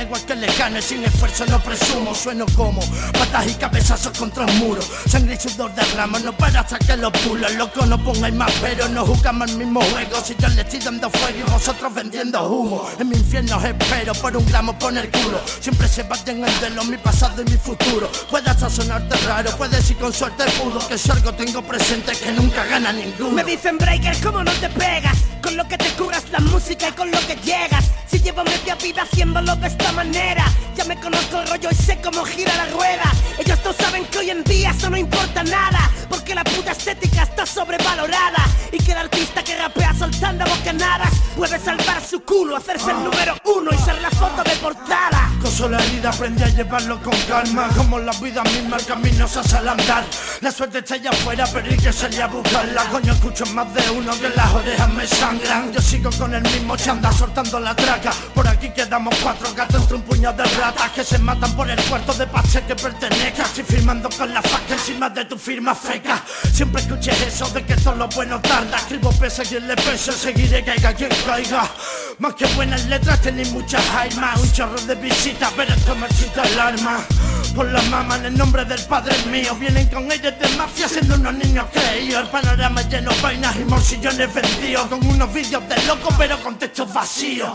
Igual que lejano, sin esfuerzo no presumo. Sueno como patas y cabezazos contra un muro. Sangre y sudor derramo, no para hasta que los pulos. Loco, no pongáis más pero, no jugamos el mismo juego. Si yo le estoy dando fuego y vosotros vendiendo humo. En mi infierno espero por un gramo por el culo. Siempre se baten el de lo mi pasado y mi futuro. Puede hasta sonarte raro, puede si con suerte pudo. Que si algo tengo presente que nunca gana ninguno. Me dicen breaker, ¿cómo no te pegas? Con lo que te curas la música y con lo que llegas. Si llevo media vida haciéndolo de esta ya me conozco el rollo y sé cómo gira la rueda. Ellos no saben que hoy en día eso no importa nada, porque la puta estética está sobrevalorada. Y que el artista que rapea soltando bocanadas puede salvar su culo, hacerse el número uno y ser la foto de portada. Coso la herida, aprendí a llevarlo con calma Como la vida misma, el camino se hace al andar La suerte está allá afuera, pero hay que salir a buscarla Coño, escucho más de uno que las orejas me sangran Yo sigo con el mismo chanda, soltando la traca Por aquí quedamos cuatro gatos entre un puñado de ratas Que se matan por el cuarto de pache que pertenezca. Estoy firmando con la faca encima de tu firma feca. Siempre escuché eso de que todo lo bueno tarda. Escribo pese a quien le pese, seguiré caiga quien caiga. Más que buenas letras tenéis muchas almas Un chorro de visitas, pero esto me excita el alma. Por la mama en el nombre del padre mío Vienen con ellos de mafia siendo unos niños creídos. El panorama lleno de vainas y morsillones vendidos. Con unos vídeos de loco pero con textos vacíos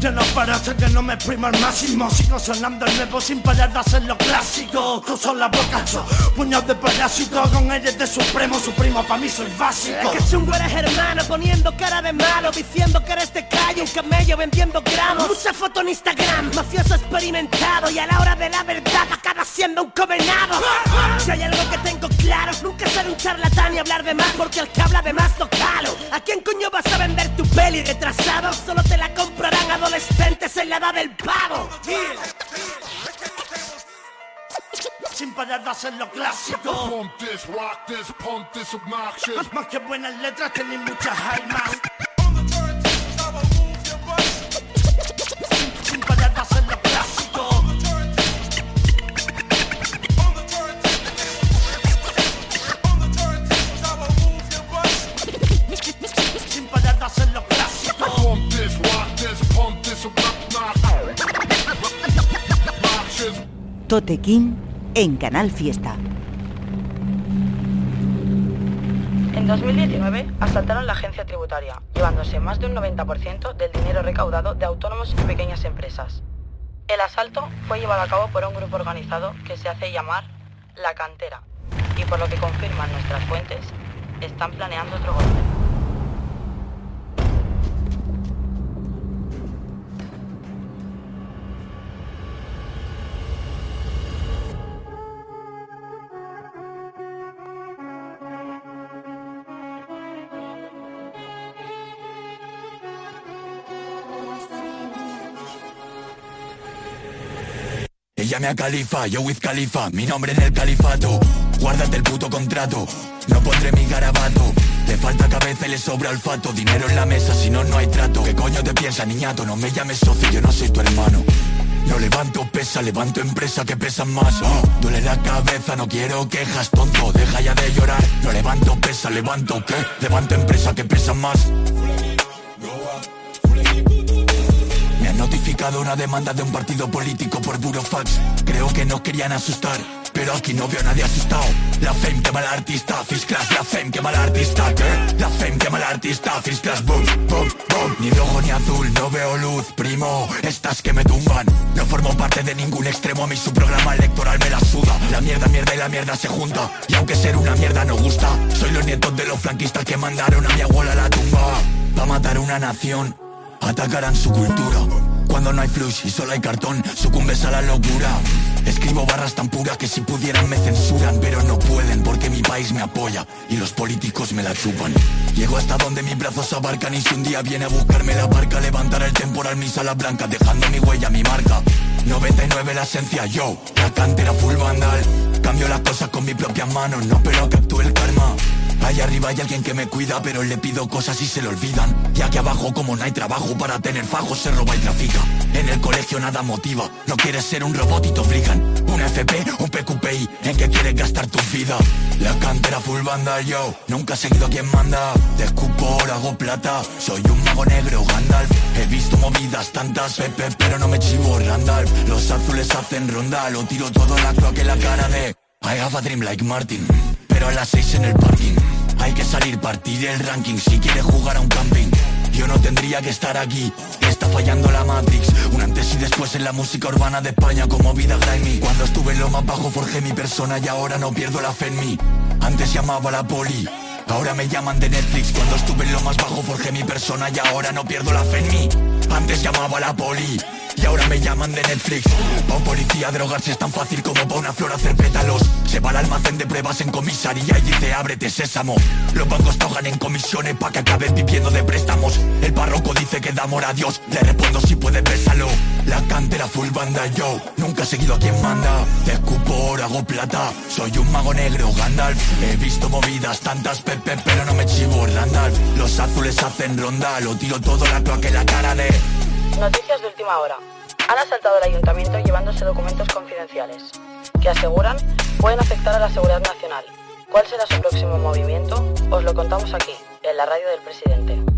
yo no paro hasta que no me exprimo al máximo. Sigo sonando el nuevo sin parar de hacer lo clásico. Cruzo la boca, yo, puños de parásito Con ellos de supremo, supremo, pa' mí soy básico. Es que chungo eres hermano, poniendo cara de malo Diciendo que eres de calle, un camello vendiendo gramos. Mucha foto en Instagram, mafioso experimentado Y a la hora de la verdad acaba siendo un condenado Si hay algo que tengo claro, nunca ser un charlatán y hablar de más Porque el que habla de más lo calo. ¿A quién coño vas a vender tu peli retrasado? Solo te la comprarán adolescentes en la edad del pavo. Sin parar de hacer lo clásico. Más que buenas letras tenéis muchas almas Tote King en Canal Fiesta. En 2019 asaltaron la agencia tributaria, llevándose más de un 90% del dinero recaudado de autónomos y pequeñas empresas. El asalto fue llevado a cabo por un grupo organizado que se hace llamar La Cantera, y por lo que confirman nuestras fuentes, están planeando otro golpe. Llame a Califa, yo with Califa, mi nombre en el califato. Guárdate el puto contrato, no pondré mi garabato. Le falta cabeza y le sobra olfato, dinero en la mesa, si no, no hay trato. ¿Qué coño te piensas, niñato? No me llames socio, yo no soy tu hermano. No levanto pesa, levanto empresa que pesan más. Oh, duele la cabeza, no quiero quejas, tonto, deja ya de llorar. No levanto pesa, levanto qué, levanto empresa que pesan más. Notificado una demanda de un partido político por burofax. Creo que no querían asustar, pero aquí no veo a nadie asustado. La fame quema al artista, Fish Class, la fame quema al artista, ¿qué? La fame quema al artista, Fish Class, boom, boom, boom. Ni rojo ni azul, no veo luz, primo. Estas que me tumban. No formo parte de ningún extremo, a mí su programa electoral me la suda. La mierda, mierda y la mierda se junta. Y aunque ser una mierda no gusta, soy los nietos de los franquistas que mandaron a mi abuela a la tumba. Pa' matar una nación, atacarán su cultura. Cuando no hay flush y solo hay cartón, sucumbes a la locura. Escribo barras tan puras que si pudieran me censuran, pero no pueden porque mi país me apoya y los políticos me la chupan. Llego hasta donde mis brazos abarcan y si un día viene a buscarme la barca, levantar el temporal mis alas blancas, dejando mi huella, mi marca. 99 la esencia, yo, la cantera full vandal. Cambio las cosas con mis propias manos, no pero que actúe el karma. Allá arriba hay alguien que me cuida, pero le pido cosas y se le olvidan. Y aquí abajo, como no hay trabajo para tener fajos, se roba y trafica. En el colegio nada motiva, no quieres ser un robot y te obligan. Un FP, un PQPI, ¿en qué quieres gastar tu vida? La cantera full banda, yo, nunca he seguido a quien manda. De escupo, hago plata, soy un mago negro, Gandalf. He visto movidas tantas, Pepe, pero no me chivo, Randalph. Los azules hacen ronda, lo tiro todo la cloaca en la cara de... I have a dream like Martin, a las seis en el parking. Hay que salir, partir el ranking si quieres jugar a un camping. Yo no tendría que estar aquí, está fallando la Matrix. Un antes y después en la música urbana de España como vida grimy. Cuando estuve en lo más bajo forjé mi persona y ahora no pierdo la fe en mí. Antes llamaba a la poli, ahora me llaman de Netflix. Cuando estuve en lo más bajo forjé mi persona y ahora no pierdo la fe en mí. Antes llamaba a la poli. Y ahora me llaman de Netflix. Pa' un policía drogarse es tan fácil como pa' una flor hacer pétalos. Se va al almacén de pruebas en comisaría y dice ábrete sésamo. Los bancos pagan en comisiones pa' que acabes viviendo de préstamos. El párroco dice que da amor a Dios. Le respondo si puedes bésalo La cantera full banda yo Nunca he seguido a quien manda. Te escupo oro, hago plata. Soy un mago negro, Gandalf. He visto movidas tantas Pepe pero no me chivo Randalph Los azules hacen ronda Lo tiro todo la cloaca en la cara de Noticias de última hora. Han asaltado el ayuntamiento llevándose documentos confidenciales, que aseguran pueden afectar a la seguridad nacional. ¿Cuál será su próximo movimiento? Os lo contamos aquí, en la radio del presidente.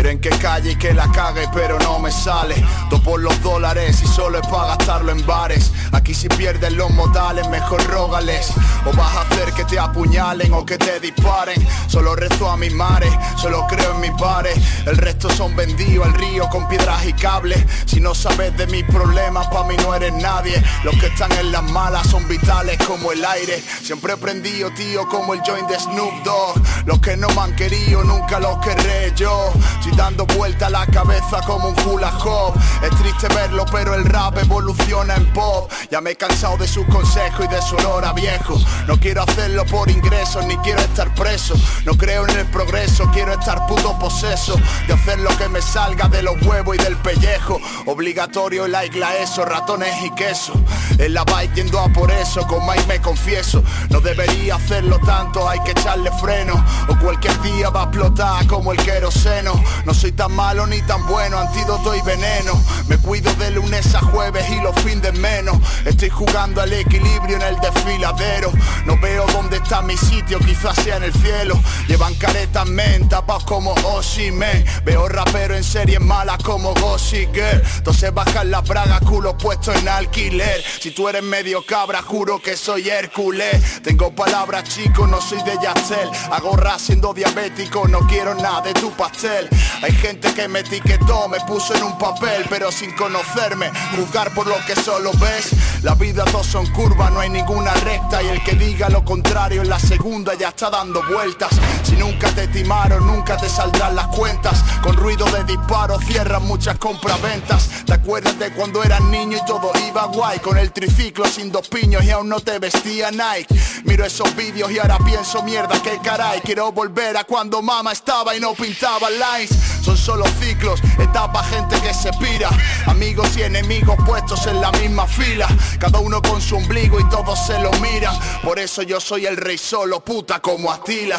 Quieren que calle y que la cague, pero no me sale. Todo por los dólares y solo es para gastarlo en bares. Aquí si pierden los modales, mejor rógales. O vas a hacer que te apuñalen o que te disparen. Solo rezo a mis mares, solo creo en mis bares. El resto son vendidos al río con piedras y cables. Si no sabes de mis problemas, pa' mí no eres nadie. Los que están en las malas son vitales como el aire. Siempre he prendido, tío, como el joint de Snoop Dogg. Los que no me han querido, nunca los querré yo. Estoy dando vuelta a la cabeza como un hula hop Es triste verlo pero el rap evoluciona en pop. Ya me he cansado de sus consejos y de su olor a viejo. No quiero hacerlo por ingresos ni quiero estar preso. No creo en el progreso, quiero estar puto poseso. De hacer lo que me salga de los huevos y del pellejo. Obligatorio la isla eso, ratones y queso. En la bike yendo a por eso, con Mike me confieso. No debería hacerlo tanto, hay que echarle freno. O cualquier día va a explotar como el queroseno no soy tan malo ni tan bueno, antídoto y veneno. Me cuido de lunes a jueves y los fines menos. Estoy jugando al equilibrio en el desfiladero. No veo dónde está mi sitio, quizás sea en el cielo. Llevan caretas men, tapados como Oshime. Veo rapero en series malas como Gossip Girl. Entonces bajan las bragas, culo puesto en alquiler. Si tú eres medio cabra, juro que soy Hércules. Tengo palabras chico, no soy de Yastel. Hago rap siendo diabético, no quiero nada de tu pastel. Hay gente que me etiquetó, me puso en un papel, pero sin conocerme, juzgar por lo que solo ves. La vida todos son curvas, no hay ninguna recta y el que diga lo contrario en la segunda ya está dando vueltas. Si nunca te timaron, nunca te saldrán las cuentas. Con ruido de disparos cierran muchas compraventas. ¿Te acuerdas de cuando eras niño y todo iba guay? Con el triciclo sin dos piños y aún no te vestía Nike. Miro esos vídeos y ahora pienso mierda, que caray. Quiero volver a cuando mamá estaba y no pintaba lines. Son solo ciclos, etapa gente que se pira. Amigos y enemigos puestos en la misma fila. Cada uno con su ombligo y todos se lo miran. Por eso yo soy el rey solo, puta como Atila.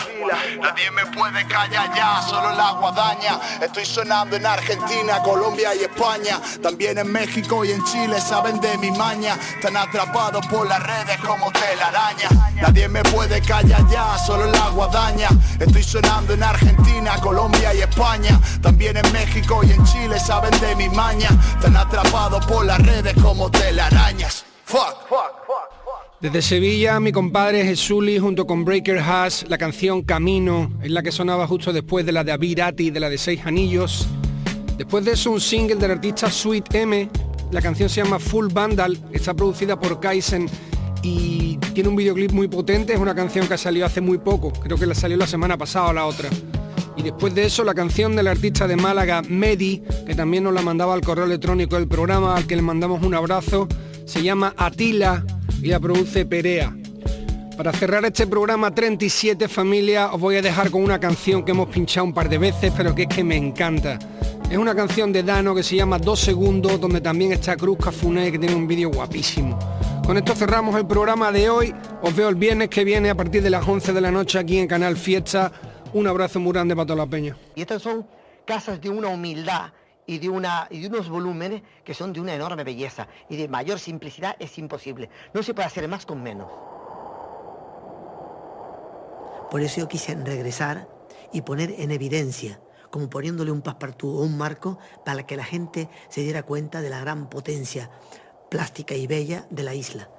Nadie me puede callar ya, solo la guadaña. Estoy sonando en Argentina, Colombia y España. También en México y en Chile saben de mi maña. Están atrapados por las redes como telaraña. Nadie me puede callar ya, solo la guadaña. Estoy sonando en Argentina, Colombia y España. También en México y en Chile saben de mi maña. Están atrapados por las redes como telarañas. Desde Sevilla, mi compadre Jesuli junto con Breaker Hash, la canción Camino, es la que sonaba justo después de la de Abirati y de la de Seis Anillos. Después de eso, un single del artista Sweet M, la canción se llama Full Vandal, está producida por Kaizen y tiene un videoclip muy potente, es una canción que salió hace muy poco, creo que la salió la semana pasada o la otra. Y después de eso, la canción del artista de Málaga, Medi, que también nos la mandaba al correo electrónico del programa, al que le mandamos un abrazo, se llama Atila y la produce Perea. Para cerrar este programa 37 familia os voy a dejar con una canción que hemos pinchado un par de veces pero que es que me encanta. Es una canción de Dano que se llama Dos Segundos donde también está Cruz Cafuné que tiene un vídeo guapísimo. Con esto cerramos el programa de hoy. Os veo el viernes que viene a partir de las 11 de la noche aquí en Canal Fiesta. Un abrazo muy grande para toda la peña. Y estas son casas de una humildad y de, una, y de unos volúmenes que son de una enorme belleza y de mayor simplicidad es imposible. No se puede hacer más con menos. Por eso yo quise regresar y poner en evidencia, como poniéndole un passepartout o un marco para que la gente se diera cuenta de la gran potencia plástica y bella de la isla.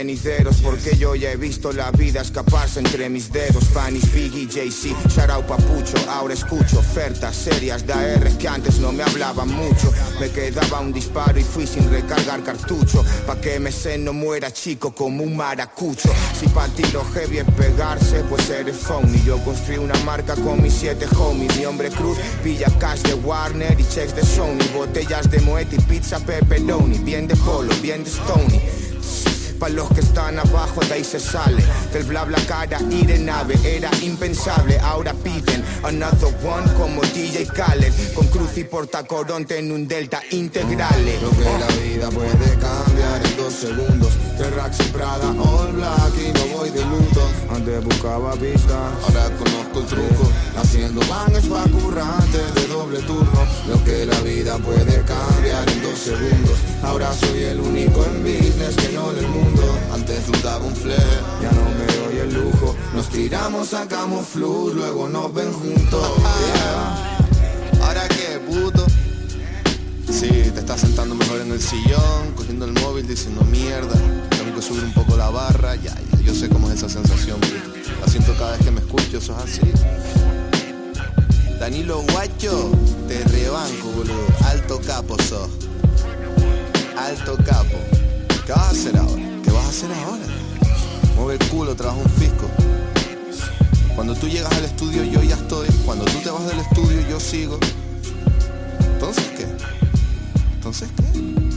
Venideros. Porque yo ya he visto la vida escaparse entre mis dedos. Panis, Biggie, Jay-Z, Sharau Papucho. Ahora escucho ofertas serias de AR que antes no me hablaban mucho. Me quedaba un disparo y fui sin recargar cartucho. Pa' que se no muera chico como un maracucho. Si pa' ti heavy es pegarse, pues eres phony. Yo construí una marca con mis siete homies. Mi hombre cruz pilla cash de Warner y checks de Sony. Botellas de Moet y pizza pepperoni. Bien de polo, bien de Stony. Pa' los que están abajo de ahí se sale. Del bla bla cara y de nave Era impensable, ahora piden Another one como DJ Khaled. Con cruz y portacoronte en un delta integrale. Lo que la vida puede cambiar en dos segundos De y Prada, all black y no voy de luto Antes buscaba pistas, ahora conozco el truco Haciendo bangs pa' currantes de doble turno Lo que la vida puede cambiar en dos segundos Ahora soy el único en business que no del mundo antes dudaba un flair, ya no me doy el lujo. Nos tiramos, sacamos flu, luego nos ven juntos. yeah. Ahora que puto, Sí, te estás sentando mejor en el sillón, cogiendo el móvil, diciendo mierda. Subir un poco la barra, ya, ya, yo sé cómo es esa sensación. La siento cada vez que me escucho, eso es así. Danilo Guacho, te rebanco, boludo. Alto capo sos. Alto capo. ¿Qué vas a hacer ahora? ¿Qué vas a hacer ahora? Mueve el culo, trabaja un fisco. Cuando tú llegas al estudio yo ya estoy. Cuando tú te vas del estudio yo sigo. Entonces qué? Entonces qué?